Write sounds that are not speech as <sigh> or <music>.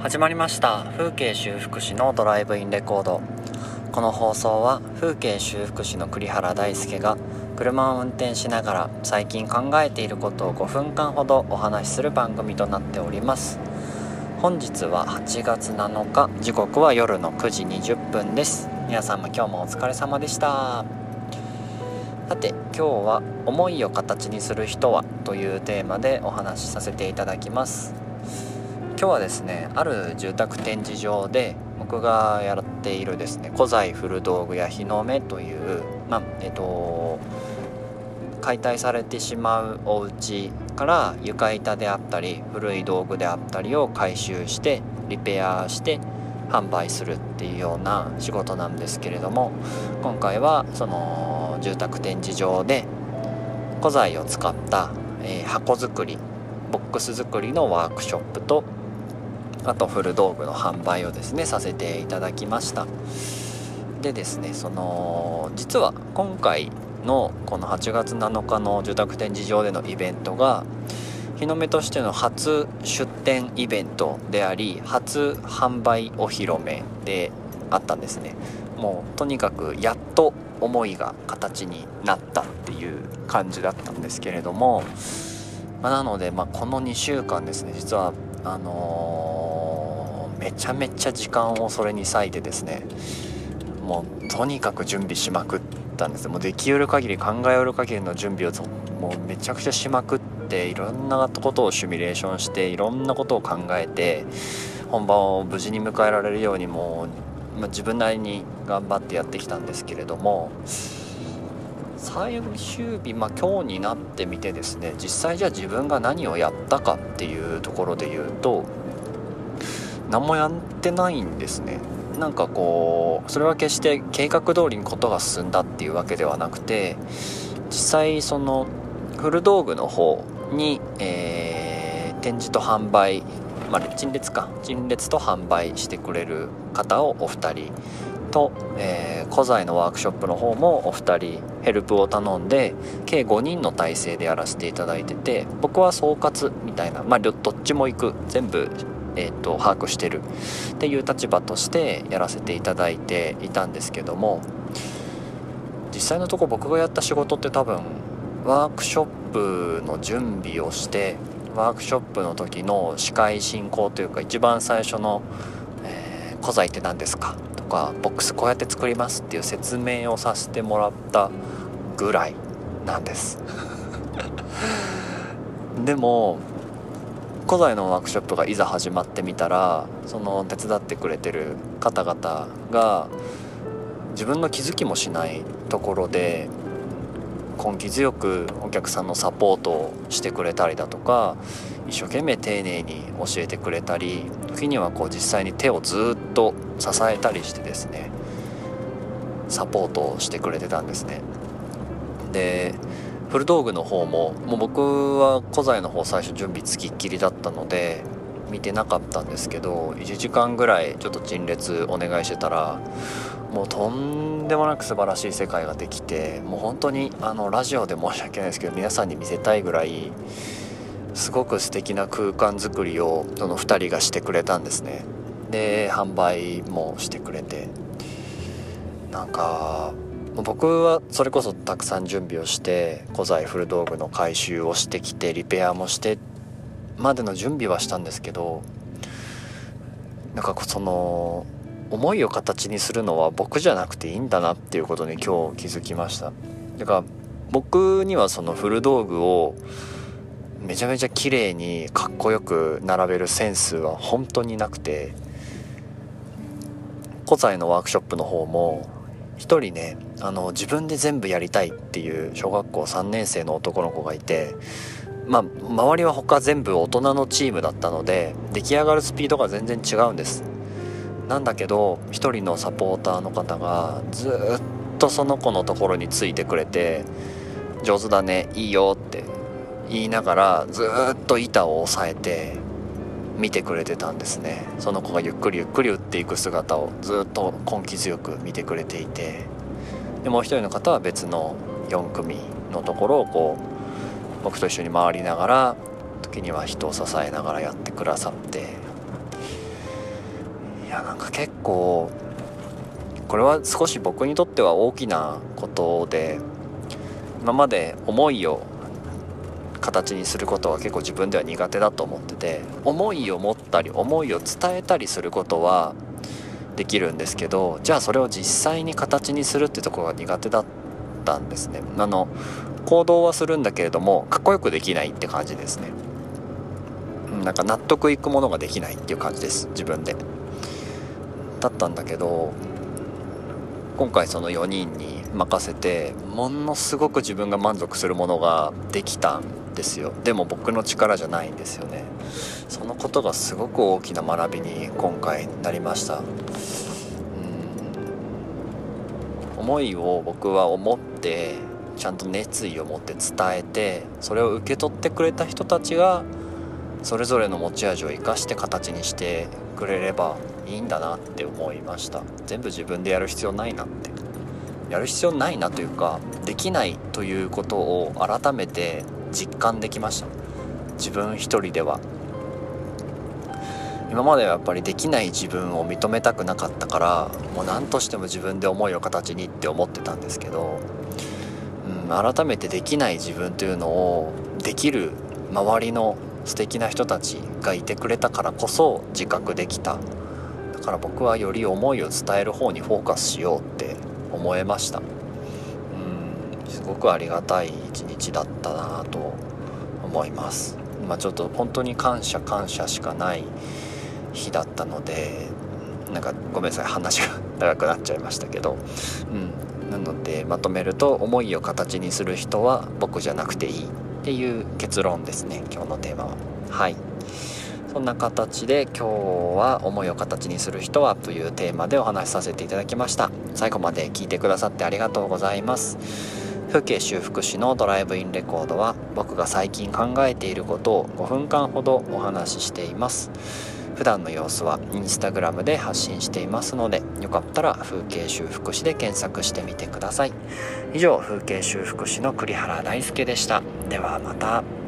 始まりました。風景修復師のドライブインレコード。この放送は風景修復師の栗原大輔が車を運転しながら最近考えていることを5分間ほどお話しする番組となっております。本日は8月7日時刻は夜の9時20分です。皆さんも今日もお疲れ様でした。さて今日は「思いを形にする人は」というテーマでお話しさせていただきます。今日はですねある住宅展示場で僕がやっているですね古材古道具や日の目というまあえっと解体されてしまうお家から床板であったり古い道具であったりを回収してリペアして販売するっていうような仕事なんですけれども今回はその住宅展示場で古材を使った、えー、箱作りボックス作りのワークショップとあと古道具の販売をですねさせていただきました。でですねその実は今回のこの8月7日の住宅展示場でのイベントが日の目としての初出店イベントであり初販売お披露目であったんですね。もうとにかくやっと思いが形になったっていう感じだったんですけれども、まあ、なので、まあ、この2週間ですね実はあのー、めちゃめちゃ時間をそれに割いてですねもうとにかく準備しまくったんですもうできうる限り考えうる限りの準備をもうめちゃくちゃしまくっていろんなことをシミュレーションしていろんなことを考えて本番を無事に迎えられるようにもう、まあ、自分なりに頑張ってやってきたんですけれども最終日、まあ、今日になってみてですね実際じゃあ自分が何をやったかっていうところで言うと何もやってないんですね。なんかこうそれは決して計画通りにことが進んだっていうわけではなくて実際その古道具の方に、えー、展示と販売まあ陳列か。陳列と販売してくれる方をお二人と、えー、古材のワークショップの方もお二人ヘルプを頼んで計5人の体制でやらせていただいてて僕は総括みたいなまあどっちも行く全部、えーと、把握してるっていう立場としてやらせていただいていたんですけども実際のとこ僕がやった仕事って多分ワークショップの準備をしてワークショップの時の司会進行というか一番最初の「、古材って何ですか？と?」かボックスこうやって作りますっていう説明をさせてもらったぐらいなんです <laughs> でも古代のワークショップがいざ始まってみたらその手伝ってくれてる方々が自分の気づきもしないところで根気強くお客さんのサポートをしてくれたりだとか一生懸命丁寧に教えてくれたり時にはこう実際に手をずっと支えたりしてですねサポートをしてくれてたんですね。で古道具の方ももう僕は古材の方最初準備つきっきりだったので見てなかったんですけど1時間ぐらいちょっと陳列お願いしてたらもうとんでもなく素晴らしい世界ができてもう本当にあのラジオで申し訳ないですけど皆さんに見せたいぐらいすごく素敵な空間づくりをその2人がしてくれたんですね。で販売もしてくれて。なんか僕はそれこそたくさん準備をして古材古道具の回収をしてきてリペアもしてまでの準備はしたんですけどなんかその思いを形にするのは僕じゃなくていいんだなっていうことに今日気づきました。だから僕にはその古道具をめちゃめちゃ綺麗にかっこよく並べるセンスは本当になくて古材のワークショップの方も一人ねあの自分で全部やりたいっていう小学校3年生の男の子がいてまあ周りは他全部大人のチームだったので出来上がるスピードが全然違うんです。なんだけど一人のサポーターの方がずっとその子のところについてくれて「上手だねいいよ」って言いながらずっと板を押さえて見てくれてたんですね。その子がゆっくりゆっくり打っていく姿をずっと根気強く見てくれていて。でもう一人の方は別の4組のところをこう僕と一緒に回りながら時には人を支えながらやってくださって。いやなんか結構これは少し僕にとっては大きなことで今まで思いを形にすることは結構自分では苦手だと思ってて思いを持ったり思いを伝えたりすることはできるんですけどじゃあそれを実際に形にするってところが苦手だったんですね。あの行動はするんだけれどもかっこよくできないって感じですね。なんか納得いくものができないっていう感じです自分で。だったんだけど今回その4人に任せてものすごく自分が満足するものができたんですよ。でも僕の力じゃないんですよね。そのことがすごく大きな学びに今回なりました。思いを僕は思ってちゃんと熱意を持って伝えてそれを受け取ってくれた人たちがそれぞれの持ち味を生かして形にしてくれればいいんだなって思いました。全部自分でやる必要ないなって。やる必要ないなというかできないということを改めて実感できました。自分一人では。今まではやっぱりできない自分を認めたくなかったからもう何としても自分で思いを形にって思ってたんですけど、うん、改めてできない自分というのをできる周りの素敵な人たちがいてくれたからこそ自覚できた。だから僕はより思いを伝える方にフォーカスしようって思えました。うんすごくありがたい一日だったなと思います。まあちょっと本当に感謝感謝しかない日だったのでなんかごめんなさい話が <laughs> 長くなっちゃいましたけどうん。なのでまとめると思いを形にする人は僕じゃなくていいっていう結論ですね今日のテーマは。はい。そんな形で今日は思いを形にする人はというテーマでお話しさせていただきました。最後まで聞いてくださってありがとうございます。風景修復師のドライブインレコードは僕が最近考えていることを5分間ほどお話ししています。普段の様子はインスタグラムで発信していますのでよかったら風景修復師で検索してみてください。以上風景修復師の栗原大輔でした。ではまた。